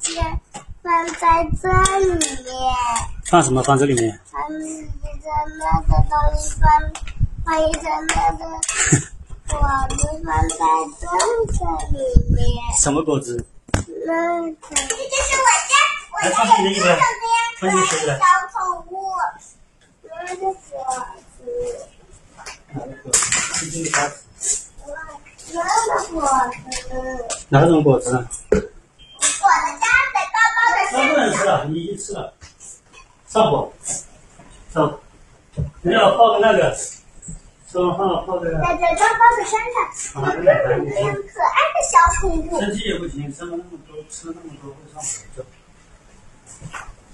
件放在这里面，放什么？放这里面？放一个那个东西放，放一个那个果子放在这个里面。什么果子？那个，这就是我家，来放进你的衣服来，放进鞋子来。小宠物，那个果子，放进你家。那个果子，哪种果子呢？我的家在高高的那不。能吃了，你已经吃了。上火，上火。你要泡个那个，说泡泡的，在这高高的山上，有这么多样可爱的小宠物。身体也不行，生了那么多，吃了那么多会上火的。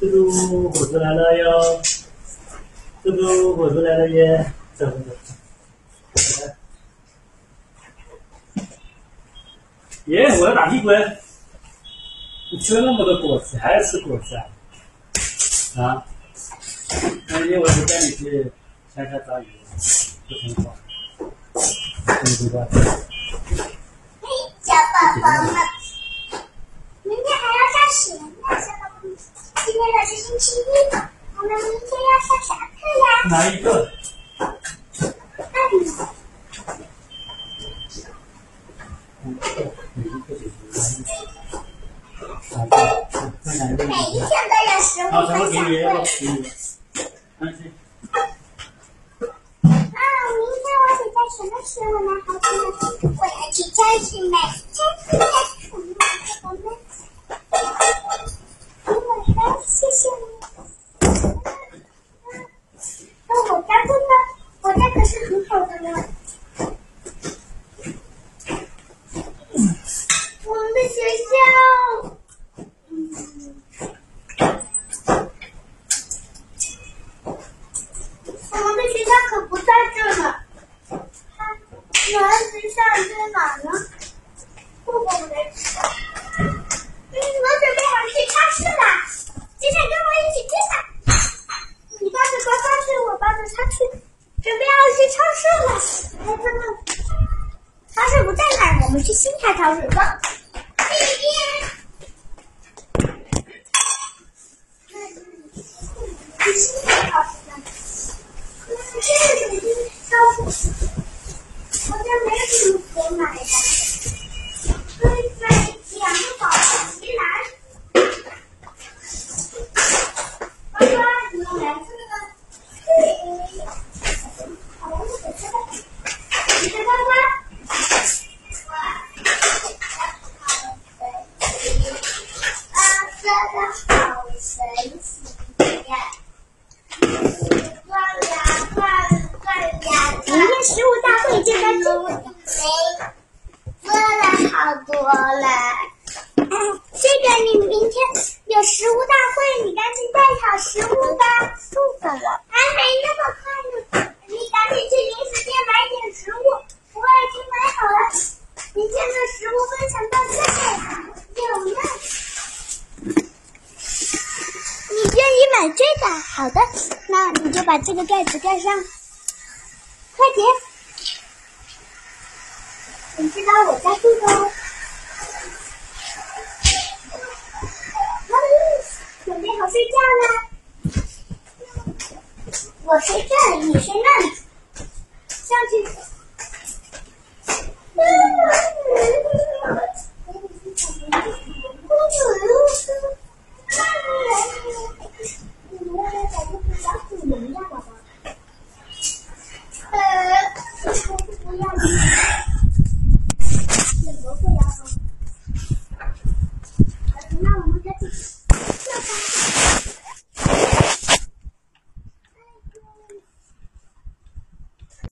这都火车来了哟，这都火车来了耶，走走走。来耶，我要打屁股哎！你吃了那么多果子，还要吃果子啊？啊？那因为我是带你去乡下抓鱼，不听话，听不听话？嘿，小宝宝们，明天还要上学呢，小宝宝们。今天可是星期一，我们明天要上啥课呀？哪一个？那里，哪一个？哪一个姐姐？哪个？那哪一个？每一天都有食物好，全部分享给你，我会。给你。啊，明天我得在什么时候呢？好朋友，我要去超市买超市的宠物宝宝们。我的，谢谢你。那我家的呢？我家可是很好的呢。我们的学校，嗯，我们的学校可不在这呢。它我的学校在哪呢？不不不对。嗯，我准备好去超市啦。姐姐跟我一起去吧。你抱着高高去，我抱着它去，准备要去超市了。来，看看，超市不在哪儿？我们去新开超市超市吧。这边。去新开超市呢。嗯，这个是超市，好像没有什么可买的。可以买两个宝宝骑栏。妈妈，你用蓝色的吗？对。好，我选这个。你是妈妈。啊，真的好神奇呀！转呀转，转呀转。明天食物大会就在这里。意买这个？好的，那你就把这个盖子盖上。快点！你知道我在这个。准备好睡觉啦。我睡这里，你睡那里。上去